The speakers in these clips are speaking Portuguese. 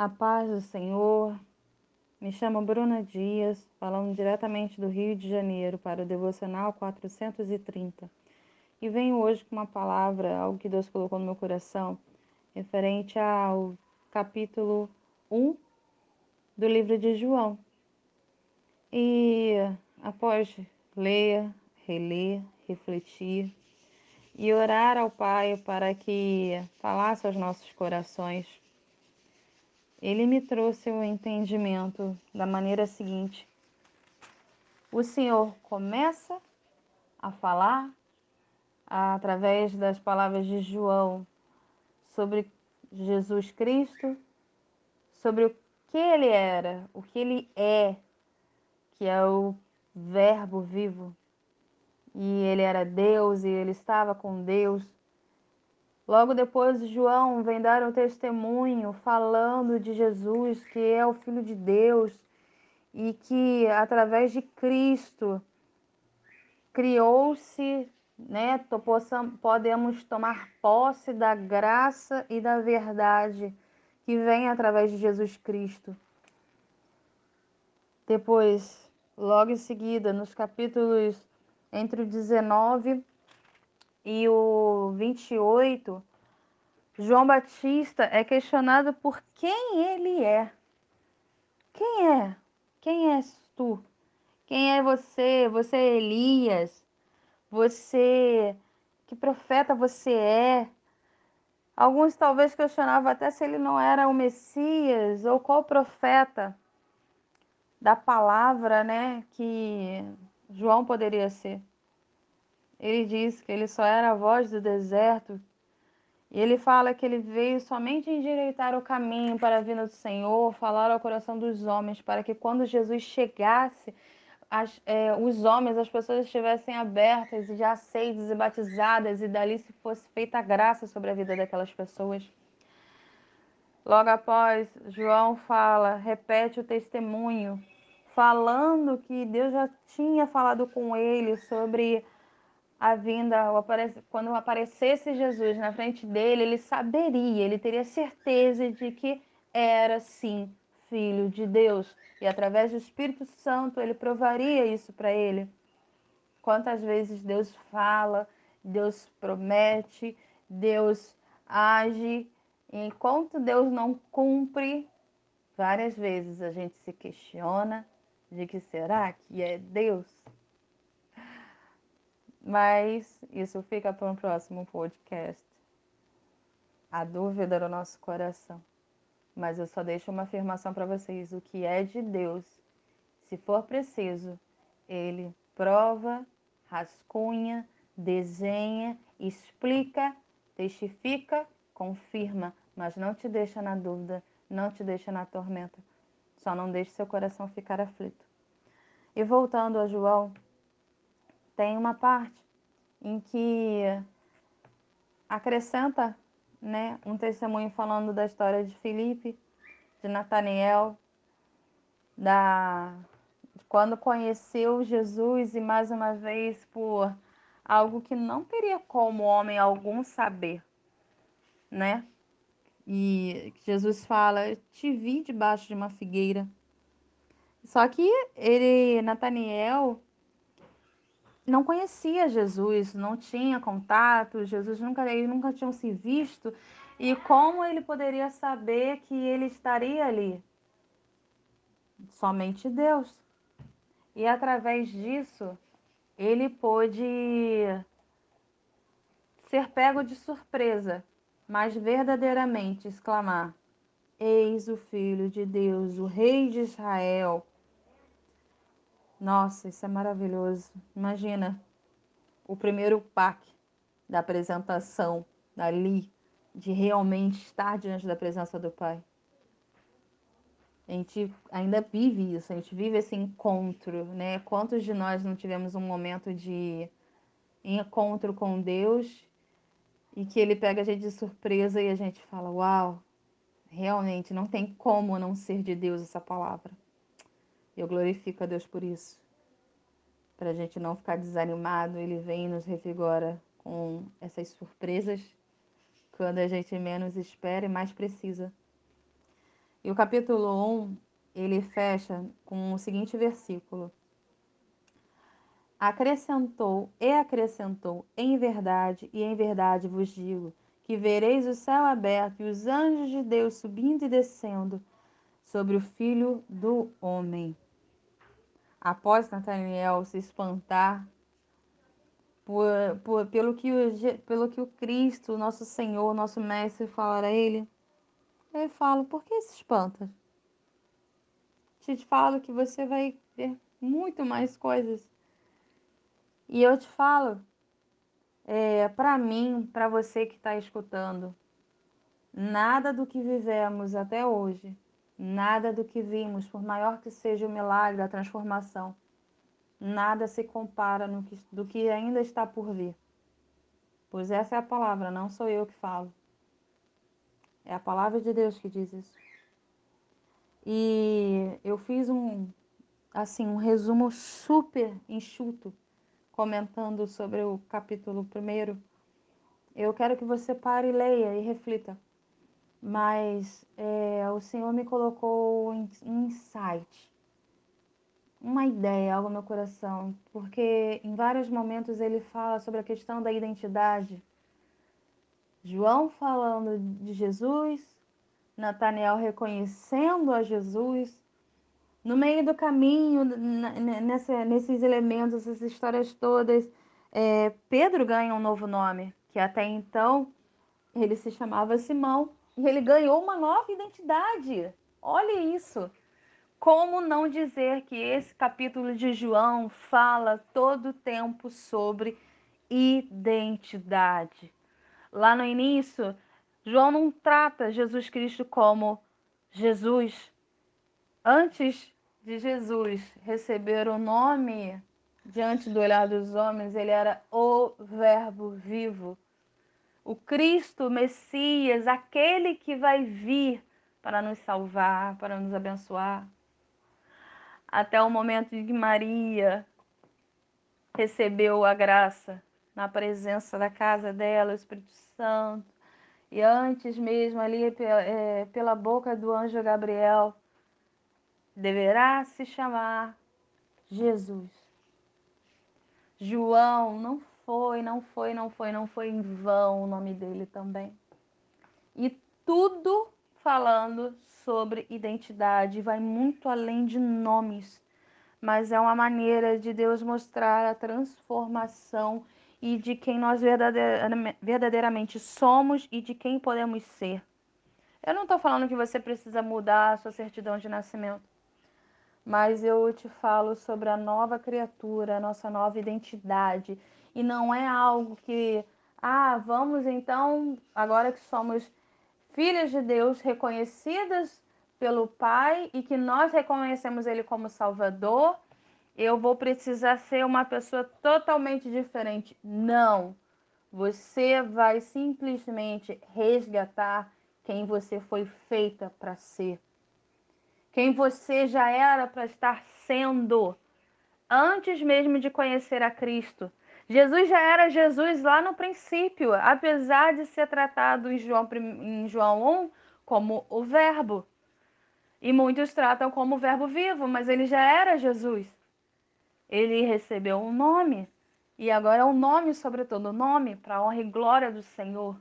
A paz do Senhor. Me chamo Bruna Dias, falando diretamente do Rio de Janeiro para o Devocional 430. E venho hoje com uma palavra, algo que Deus colocou no meu coração, referente ao capítulo 1 do livro de João. E após ler, reler, refletir e orar ao Pai para que falasse aos nossos corações, ele me trouxe o entendimento da maneira seguinte: o Senhor começa a falar através das palavras de João sobre Jesus Cristo, sobre o que ele era, o que ele é, que é o Verbo vivo. E ele era Deus e ele estava com Deus. Logo depois, João vem dar um testemunho falando de Jesus, que é o Filho de Deus e que através de Cristo criou-se, né, podemos tomar posse da graça e da verdade que vem através de Jesus Cristo. Depois, logo em seguida, nos capítulos entre o 19 e o 28, João Batista é questionado por quem ele é. Quem é? Quem és tu? Quem é você? Você é Elias? Você. Que profeta você é? Alguns talvez questionavam até se ele não era o Messias ou qual profeta da palavra, né, que João poderia ser. Ele diz que ele só era a voz do deserto. E ele fala que ele veio somente endireitar o caminho para a vinda do Senhor, falar ao coração dos homens, para que quando Jesus chegasse, as, é, os homens, as pessoas estivessem abertas e já aceitas e batizadas, e dali se fosse feita a graça sobre a vida daquelas pessoas. Logo após, João fala, repete o testemunho, falando que Deus já tinha falado com ele sobre a vinda, quando aparecesse Jesus na frente dele, ele saberia, ele teria certeza de que era sim filho de Deus. E através do Espírito Santo ele provaria isso para ele. Quantas vezes Deus fala, Deus promete, Deus age, enquanto Deus não cumpre, várias vezes a gente se questiona de que será que é Deus? Mas isso fica para um próximo podcast. A dúvida no nosso coração. Mas eu só deixo uma afirmação para vocês: o que é de Deus, se for preciso, Ele prova, rascunha, desenha, explica, testifica, confirma, mas não te deixa na dúvida, não te deixa na tormenta. Só não deixe seu coração ficar aflito. E voltando a João, tem uma parte em que acrescenta né, um testemunho falando da história de Filipe, de Nataniel, da quando conheceu Jesus e mais uma vez por algo que não teria como homem algum saber, né? E Jesus fala: "Te vi debaixo de uma figueira". Só que ele, Nataniel, não conhecia Jesus, não tinha contato, Jesus nunca, ele nunca tinham se visto, e como ele poderia saber que ele estaria ali? Somente Deus. E através disso, ele pôde ser pego de surpresa, mas verdadeiramente exclamar: Eis o Filho de Deus, o Rei de Israel. Nossa, isso é maravilhoso. Imagina o primeiro pack da apresentação ali, de realmente estar diante da presença do Pai. A gente ainda vive isso, a gente vive esse encontro, né? Quantos de nós não tivemos um momento de encontro com Deus e que ele pega a gente de surpresa e a gente fala: Uau, realmente não tem como não ser de Deus essa palavra. Eu glorifico a Deus por isso. Para a gente não ficar desanimado, Ele vem e nos revigora com essas surpresas quando a gente menos espera e mais precisa. E o capítulo 1, ele fecha com o seguinte versículo: Acrescentou e acrescentou, em verdade e em verdade vos digo, que vereis o céu aberto e os anjos de Deus subindo e descendo sobre o filho do homem. Após Nataniel se espantar por, por, pelo, que o, pelo que o Cristo, nosso Senhor, nosso Mestre, falar a ele, ele fala: Por que se espanta? Te falo que você vai ver muito mais coisas. E eu te falo, é, para mim, para você que está escutando, nada do que vivemos até hoje, nada do que vimos, por maior que seja o milagre, a transformação, nada se compara no que, do que ainda está por vir. Pois essa é a palavra, não sou eu que falo. É a palavra de Deus que diz isso. E eu fiz um assim um resumo super enxuto comentando sobre o capítulo primeiro. Eu quero que você pare e leia e reflita. Mas é, o Senhor me colocou um insight uma ideia, algo no meu coração, porque em vários momentos ele fala sobre a questão da identidade. João falando de Jesus, Natanael reconhecendo a Jesus. No meio do caminho, nessa, nesses elementos, essas histórias todas, é, Pedro ganha um novo nome, que até então ele se chamava Simão, e ele ganhou uma nova identidade. Olha isso. Como não dizer que esse capítulo de João fala todo o tempo sobre identidade? Lá no início, João não trata Jesus Cristo como Jesus. Antes de Jesus receber o nome diante do olhar dos homens, ele era o Verbo vivo. O Cristo, o Messias, aquele que vai vir para nos salvar, para nos abençoar até o momento em que Maria recebeu a graça na presença da casa dela, o Espírito Santo. E antes mesmo, ali é, pela boca do anjo Gabriel, deverá se chamar Jesus. João não foi, não foi, não foi, não foi em vão o nome dele também. E tudo falando sobre identidade, vai muito além de nomes, mas é uma maneira de Deus mostrar a transformação e de quem nós verdadeiramente somos e de quem podemos ser. Eu não estou falando que você precisa mudar a sua certidão de nascimento, mas eu te falo sobre a nova criatura, a nossa nova identidade. E não é algo que, ah, vamos então, agora que somos filhas de Deus reconhecidas pelo Pai e que nós reconhecemos Ele como Salvador, eu vou precisar ser uma pessoa totalmente diferente. Não. Você vai simplesmente resgatar quem você foi feita para ser. Quem você já era para estar sendo antes mesmo de conhecer a Cristo. Jesus já era Jesus lá no princípio, apesar de ser tratado em João, em João 1 como o Verbo. E muitos tratam como Verbo vivo, mas ele já era Jesus. Ele recebeu um nome, e agora é um nome sobre todo nome, para honra e glória do Senhor.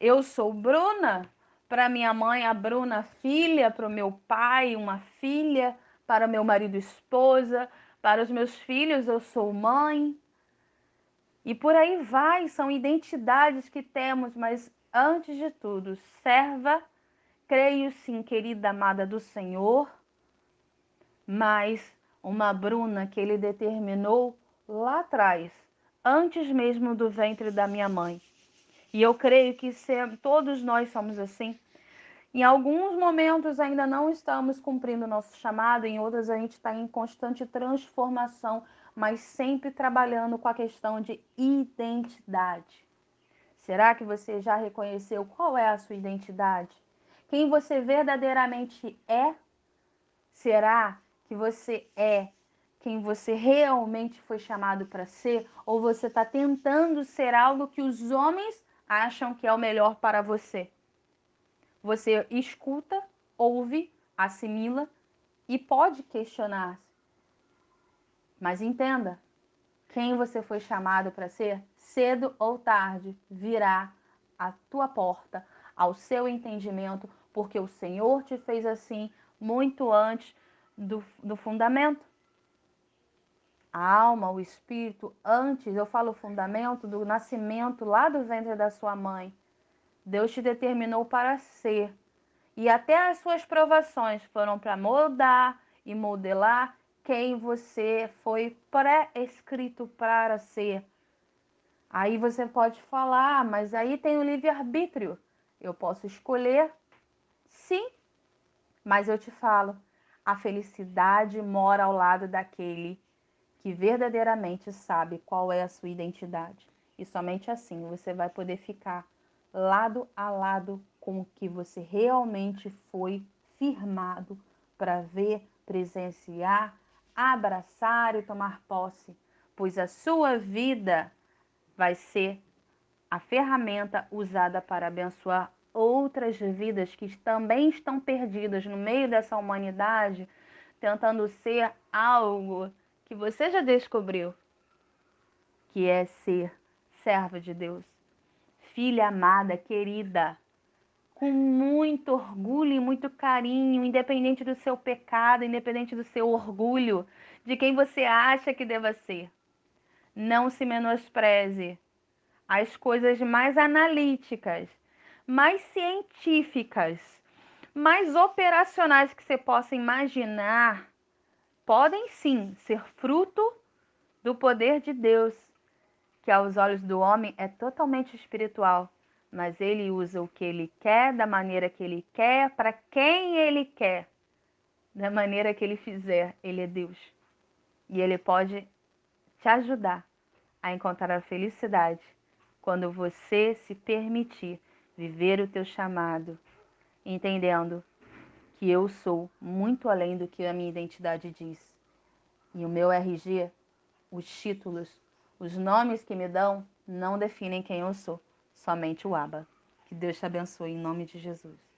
Eu sou Bruna, para minha mãe, a Bruna, filha, para o meu pai, uma filha, para o meu marido, esposa, para os meus filhos, eu sou mãe. E por aí vai, são identidades que temos, mas antes de tudo, serva, creio sim, querida amada do Senhor, mas uma Bruna que ele determinou lá atrás, antes mesmo do ventre da minha mãe. E eu creio que todos nós somos assim. Em alguns momentos ainda não estamos cumprindo nosso chamado, em outros a gente está em constante transformação, mas sempre trabalhando com a questão de identidade. Será que você já reconheceu qual é a sua identidade? Quem você verdadeiramente é? Será que você é quem você realmente foi chamado para ser? Ou você está tentando ser algo que os homens acham que é o melhor para você? Você escuta ouve, assimila e pode questionar-se. Mas entenda, quem você foi chamado para ser, cedo ou tarde virá à tua porta, ao seu entendimento, porque o Senhor te fez assim muito antes do, do fundamento. A alma, o espírito, antes, eu falo fundamento, do nascimento lá do ventre da sua mãe. Deus te determinou para ser. E até as suas provações foram para moldar e modelar quem você foi pré-escrito para ser. Aí você pode falar, ah, mas aí tem o livre-arbítrio. Eu posso escolher? Sim, mas eu te falo, a felicidade mora ao lado daquele que verdadeiramente sabe qual é a sua identidade. E somente assim você vai poder ficar lado a lado com o que você realmente foi firmado para ver, presenciar, abraçar e tomar posse, pois a sua vida vai ser a ferramenta usada para abençoar outras vidas que também estão perdidas no meio dessa humanidade, tentando ser algo que você já descobriu, que é ser servo de Deus, filha amada, querida, com muito orgulho e muito carinho, independente do seu pecado, independente do seu orgulho, de quem você acha que deva ser. Não se menospreze. As coisas mais analíticas, mais científicas, mais operacionais que você possa imaginar, podem sim ser fruto do poder de Deus, que aos olhos do homem é totalmente espiritual, mas ele usa o que ele quer, da maneira que ele quer, para quem ele quer, da maneira que ele fizer. Ele é Deus. E ele pode te ajudar a encontrar a felicidade quando você se permitir viver o teu chamado, entendendo que eu sou muito além do que a minha identidade diz. E o meu RG, os títulos, os nomes que me dão, não definem quem eu sou, somente o Aba. Que Deus te abençoe em nome de Jesus.